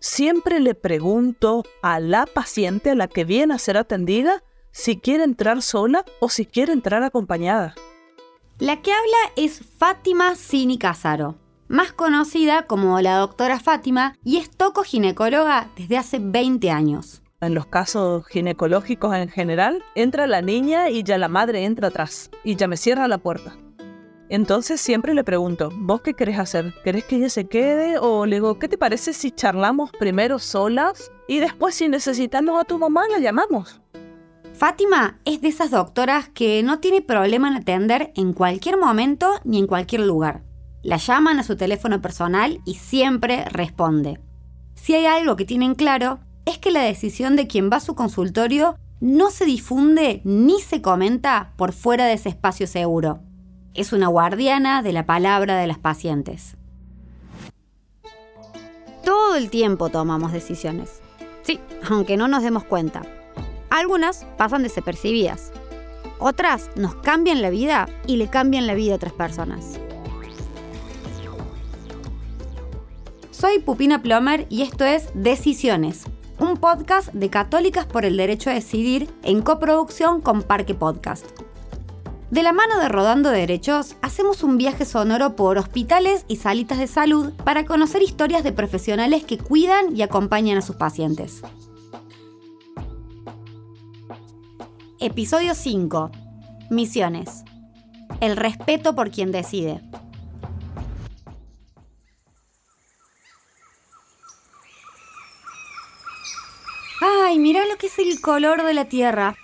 siempre le pregunto a la paciente, a la que viene a ser atendida, si quiere entrar sola o si quiere entrar acompañada. La que habla es Fátima Cini Casaro, más conocida como la doctora Fátima y es tocoginecóloga desde hace 20 años. En los casos ginecológicos en general, entra la niña y ya la madre entra atrás y ya me cierra la puerta. Entonces siempre le pregunto, ¿vos qué querés hacer? ¿Querés que ella se quede? O le digo, ¿qué te parece si charlamos primero solas y después si necesitamos a tu mamá la llamamos? Fátima es de esas doctoras que no tiene problema en atender en cualquier momento ni en cualquier lugar. La llaman a su teléfono personal y siempre responde. Si hay algo que tienen claro, es que la decisión de quien va a su consultorio no se difunde ni se comenta por fuera de ese espacio seguro. Es una guardiana de la palabra de las pacientes. Todo el tiempo tomamos decisiones. Sí, aunque no nos demos cuenta. Algunas pasan desapercibidas. Otras nos cambian la vida y le cambian la vida a otras personas. Soy Pupina Plomer y esto es Decisiones, un podcast de Católicas por el Derecho a Decidir en coproducción con Parque Podcast. De la mano de Rodando Derechos, hacemos un viaje sonoro por hospitales y salitas de salud para conocer historias de profesionales que cuidan y acompañan a sus pacientes. Episodio 5. Misiones. El respeto por quien decide. ¡Ay, mira lo que es el color de la tierra!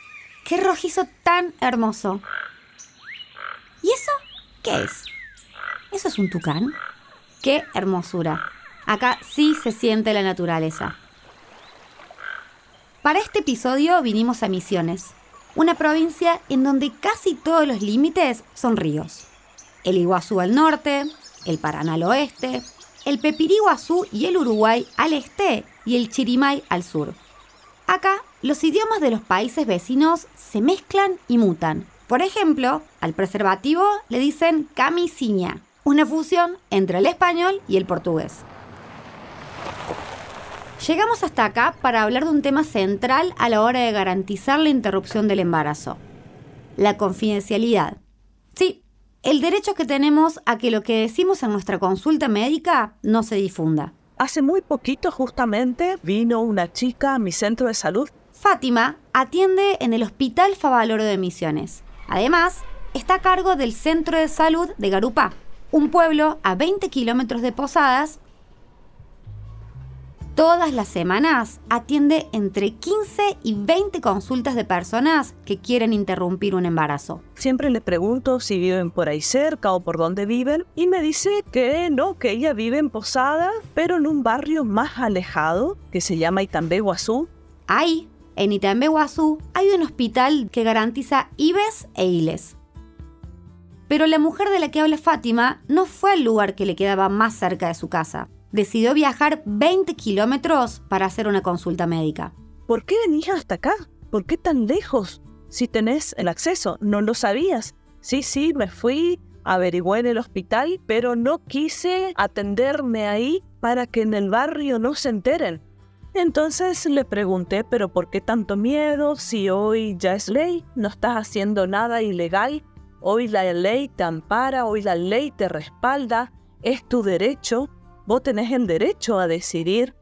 ¡Qué rojizo tan hermoso! ¿Y eso qué es? ¿Eso es un tucán? ¡Qué hermosura! Acá sí se siente la naturaleza. Para este episodio vinimos a Misiones, una provincia en donde casi todos los límites son ríos. El Iguazú al norte, el Paraná al oeste, el Pepiriguazú y el Uruguay al este y el Chirimay al sur. Acá, los idiomas de los países vecinos se mezclan y mutan, por ejemplo, al preservativo le dicen camisinha, una fusión entre el español y el portugués. Llegamos hasta acá para hablar de un tema central a la hora de garantizar la interrupción del embarazo. La confidencialidad. Sí, el derecho que tenemos a que lo que decimos en nuestra consulta médica no se difunda. Hace muy poquito justamente vino una chica a mi centro de salud. Fátima atiende en el Hospital Favaloro de Misiones. Además, está a cargo del Centro de Salud de Garupá, un pueblo a 20 kilómetros de Posadas. Todas las semanas atiende entre 15 y 20 consultas de personas que quieren interrumpir un embarazo. Siempre le pregunto si viven por ahí cerca o por dónde viven y me dice que no, que ella vive en Posada, pero en un barrio más alejado que se llama Itambé Guazú. Ahí, en Itambeguazú hay un hospital que garantiza IBES e ILES. Pero la mujer de la que habla Fátima no fue al lugar que le quedaba más cerca de su casa. Decidió viajar 20 kilómetros para hacer una consulta médica. ¿Por qué venís hasta acá? ¿Por qué tan lejos? Si tenés el acceso, no lo sabías. Sí, sí, me fui, averigué en el hospital, pero no quise atenderme ahí para que en el barrio no se enteren. Entonces le pregunté, pero ¿por qué tanto miedo si hoy ya es ley? No estás haciendo nada ilegal. Hoy la ley te ampara, hoy la ley te respalda, es tu derecho, vos tenés el derecho a decidir.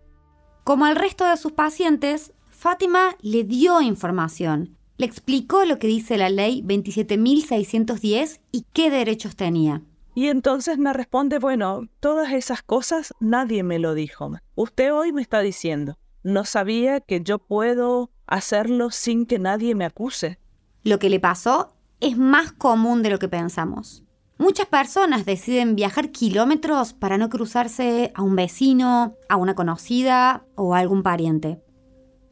Como al resto de sus pacientes, Fátima le dio información, le explicó lo que dice la ley 27.610 y qué derechos tenía. Y entonces me responde, bueno, todas esas cosas nadie me lo dijo. Usted hoy me está diciendo, no sabía que yo puedo hacerlo sin que nadie me acuse. Lo que le pasó es más común de lo que pensamos. Muchas personas deciden viajar kilómetros para no cruzarse a un vecino, a una conocida o a algún pariente.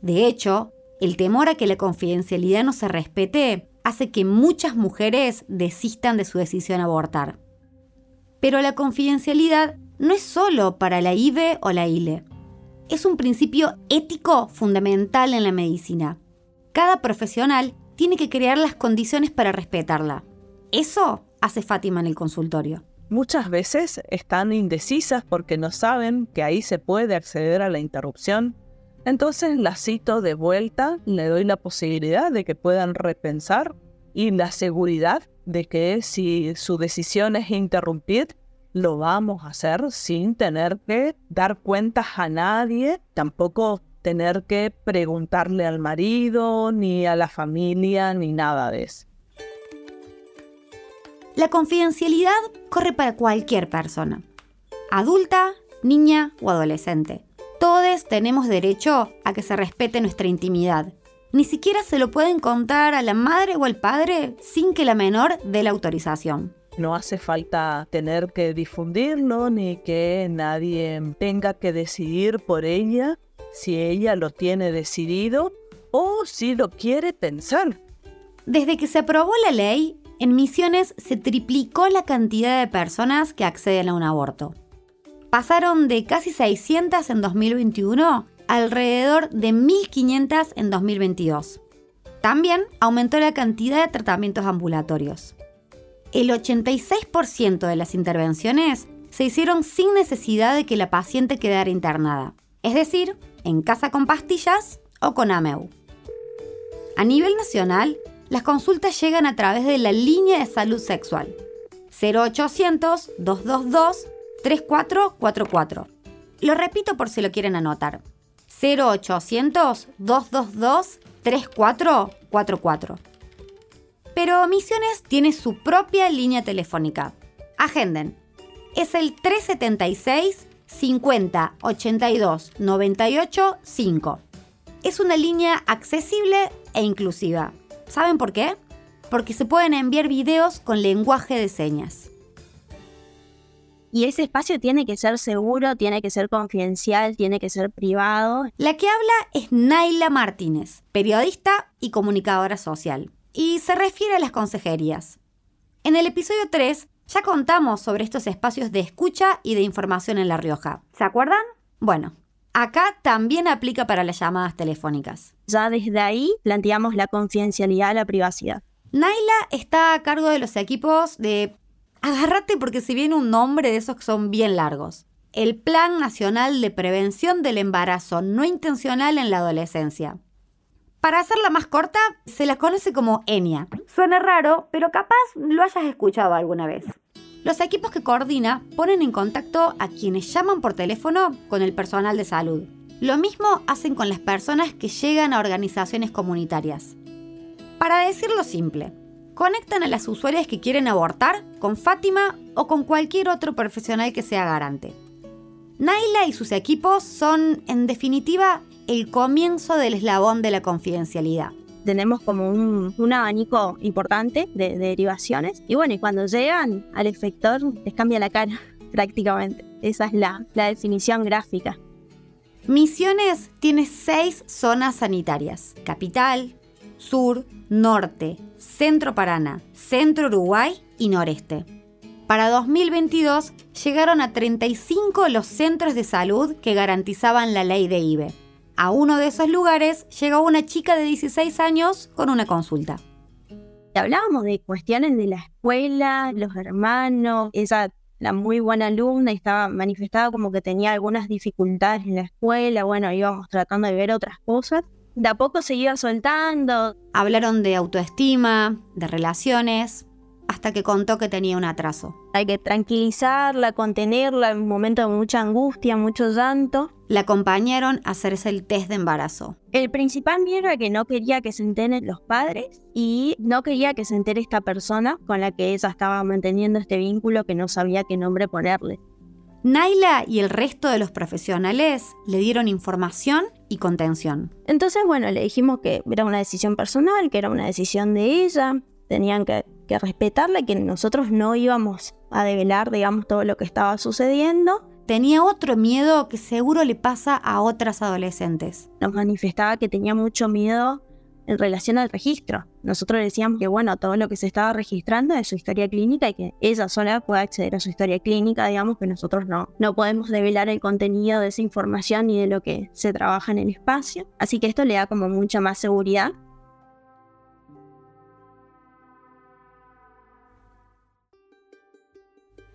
De hecho, el temor a que la confidencialidad no se respete hace que muchas mujeres desistan de su decisión abortar. Pero la confidencialidad no es solo para la IVE o la ILE es un principio ético fundamental en la medicina. Cada profesional tiene que crear las condiciones para respetarla. Eso hace Fátima en el consultorio. muchas veces están indecisas porque no saben que ahí se puede acceder a la interrupción. Entonces la cito de vuelta, le doy la posibilidad de que puedan repensar y la seguridad de que si su decisión es interrumpir, lo vamos a hacer sin tener que dar cuentas a nadie, tampoco tener que preguntarle al marido, ni a la familia, ni nada de eso. La confidencialidad corre para cualquier persona, adulta, niña o adolescente. Todos tenemos derecho a que se respete nuestra intimidad. Ni siquiera se lo pueden contar a la madre o al padre sin que la menor dé la autorización. No hace falta tener que difundirlo ni que nadie tenga que decidir por ella si ella lo tiene decidido o si lo quiere pensar. Desde que se aprobó la ley, en Misiones se triplicó la cantidad de personas que acceden a un aborto. Pasaron de casi 600 en 2021 a alrededor de 1.500 en 2022. También aumentó la cantidad de tratamientos ambulatorios. El 86% de las intervenciones se hicieron sin necesidad de que la paciente quedara internada, es decir, en casa con pastillas o con AMEU. A nivel nacional, las consultas llegan a través de la línea de salud sexual 0800-222-3444. Lo repito por si lo quieren anotar. 0800-222-3444. Pero Misiones tiene su propia línea telefónica. Agenden. Es el 376 50 82 98 5. Es una línea accesible e inclusiva. ¿Saben por qué? Porque se pueden enviar videos con lenguaje de señas. Y ese espacio tiene que ser seguro, tiene que ser confidencial, tiene que ser privado. La que habla es Naila Martínez, periodista y comunicadora social. Y se refiere a las consejerías. En el episodio 3 ya contamos sobre estos espacios de escucha y de información en La Rioja. ¿Se acuerdan? Bueno, acá también aplica para las llamadas telefónicas. Ya desde ahí planteamos la confidencialidad, la privacidad. Naila está a cargo de los equipos de... Agárrate porque si viene un nombre de esos que son bien largos. El Plan Nacional de Prevención del Embarazo No Intencional en la Adolescencia. Para hacerla más corta, se la conoce como ENIA. Suena raro, pero capaz lo hayas escuchado alguna vez. Los equipos que coordina ponen en contacto a quienes llaman por teléfono con el personal de salud. Lo mismo hacen con las personas que llegan a organizaciones comunitarias. Para decirlo simple, conectan a las usuarias que quieren abortar con Fátima o con cualquier otro profesional que sea garante. Naila y sus equipos son, en definitiva, el comienzo del eslabón de la confidencialidad tenemos como un, abanico importante de, derivaciones. Y bueno, y cuando llegan al efector les cambia la cara prácticamente. Esa es la, la definición gráfica. Misiones tiene seis zonas sanitarias. Capital, Sur, Norte, Centro Paraná, Centro Uruguay y Noreste. Para 2022 llegaron a 35 los centros de salud que garantizaban la ley de IBE. A uno de esos lugares llegó una chica de 16 años con una consulta. Hablábamos de cuestiones de la escuela, los hermanos, esa la muy buena alumna y estaba manifestada como que tenía algunas dificultades en la escuela, bueno, íbamos tratando de ver otras cosas. De a poco se iba soltando. Hablaron de autoestima, de relaciones, hasta que contó que tenía un atraso. Hay que tranquilizarla, contenerla en un momento de mucha angustia, mucho llanto. La acompañaron a hacerse el test de embarazo. El principal miedo era que no quería que se enteren los padres y no quería que se entere esta persona con la que ella estaba manteniendo este vínculo que no sabía qué nombre ponerle. Naila y el resto de los profesionales le dieron información y contención. Entonces, bueno, le dijimos que era una decisión personal, que era una decisión de ella, tenían que, respetarle, que nosotros no íbamos a develar, digamos, todo lo que estaba sucediendo. Tenía otro miedo que seguro le pasa a otras adolescentes. Nos manifestaba que tenía mucho miedo en relación al registro. Nosotros decíamos que, bueno, todo lo que se estaba registrando es su historia clínica y que ella sola puede acceder a su historia clínica, digamos que nosotros no, no podemos develar el contenido de esa información ni de lo que se trabaja en el espacio. Así que esto le da como mucha más seguridad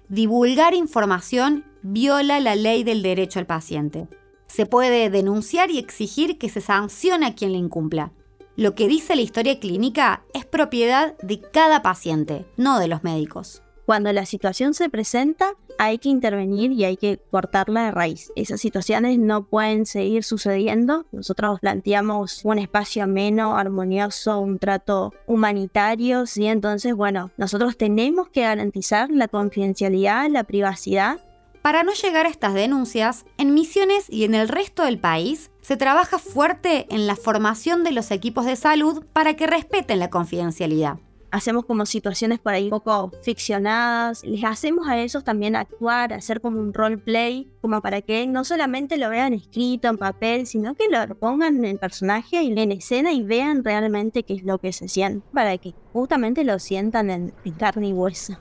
divulgar información viola la ley del derecho al paciente. Se puede denunciar y exigir que se sancione a quien la incumpla. Lo que dice la historia clínica es propiedad de cada paciente, no de los médicos. Cuando la situación se presenta, hay que intervenir y hay que cortarla de raíz. Esas situaciones no pueden seguir sucediendo. Nosotros planteamos un espacio ameno, armonioso, un trato humanitario, ¿sí? Entonces, bueno, nosotros tenemos que garantizar la confidencialidad, la privacidad para no llegar a estas denuncias, en Misiones y en el resto del país se trabaja fuerte en la formación de los equipos de salud para que respeten la confidencialidad. Hacemos como situaciones por ahí un poco ficcionadas, les hacemos a esos también actuar, hacer como un roleplay, como para que no solamente lo vean escrito en papel, sino que lo pongan en el personaje y en escena y vean realmente qué es lo que se siente, para que justamente lo sientan en, en carne y hueso.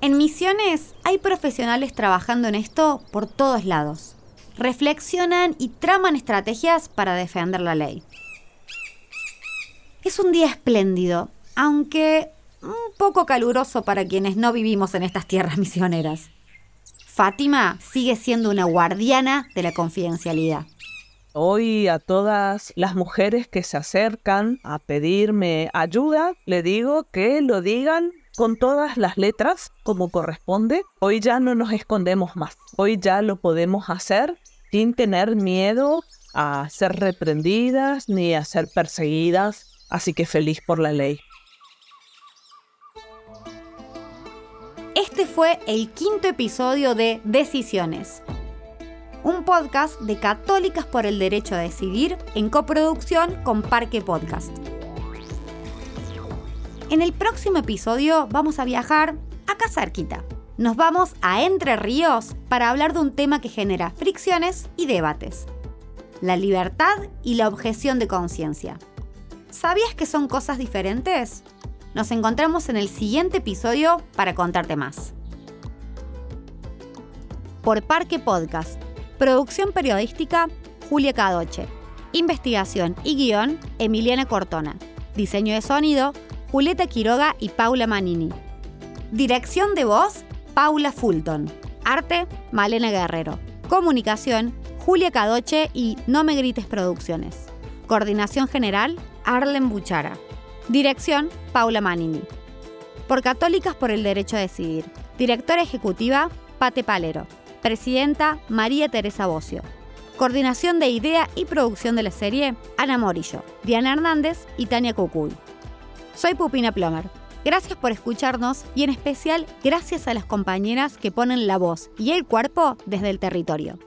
En Misiones hay profesionales trabajando en esto por todos lados. Reflexionan y traman estrategias para defender la ley. Es un día espléndido, aunque un poco caluroso para quienes no vivimos en estas tierras misioneras. Fátima sigue siendo una guardiana de la confidencialidad. Hoy a todas las mujeres que se acercan a pedirme ayuda, le digo que lo digan con todas las letras como corresponde. Hoy ya no nos escondemos más. Hoy ya lo podemos hacer sin tener miedo a ser reprendidas ni a ser perseguidas. Así que feliz por la ley. Este fue el quinto episodio de Decisiones, un podcast de Católicas por el Derecho a Decidir en coproducción con Parque Podcast. En el próximo episodio vamos a viajar acá cerquita. Nos vamos a Entre Ríos para hablar de un tema que genera fricciones y debates. La libertad y la objeción de conciencia. ¿Sabías que son cosas diferentes? Nos encontramos en el siguiente episodio para contarte más. Por Parque Podcast. Producción periodística Julia Cadoche. Investigación y guion Emiliana Cortona. Diseño de sonido Julieta Quiroga y Paula Manini. Dirección de voz, Paula Fulton. Arte, Malena Guerrero. Comunicación, Julia Cadoche y No Me Grites Producciones. Coordinación General, Arlen Buchara. Dirección, Paula Manini. Por Católicas por el Derecho a Decidir. Directora Ejecutiva, Pate Palero. Presidenta, María Teresa Bocio. Coordinación de idea y producción de la serie, Ana Morillo, Diana Hernández y Tania Cucuy. Soy Pupina Plomer. Gracias por escucharnos y en especial gracias a las compañeras que ponen la voz y el cuerpo desde el territorio.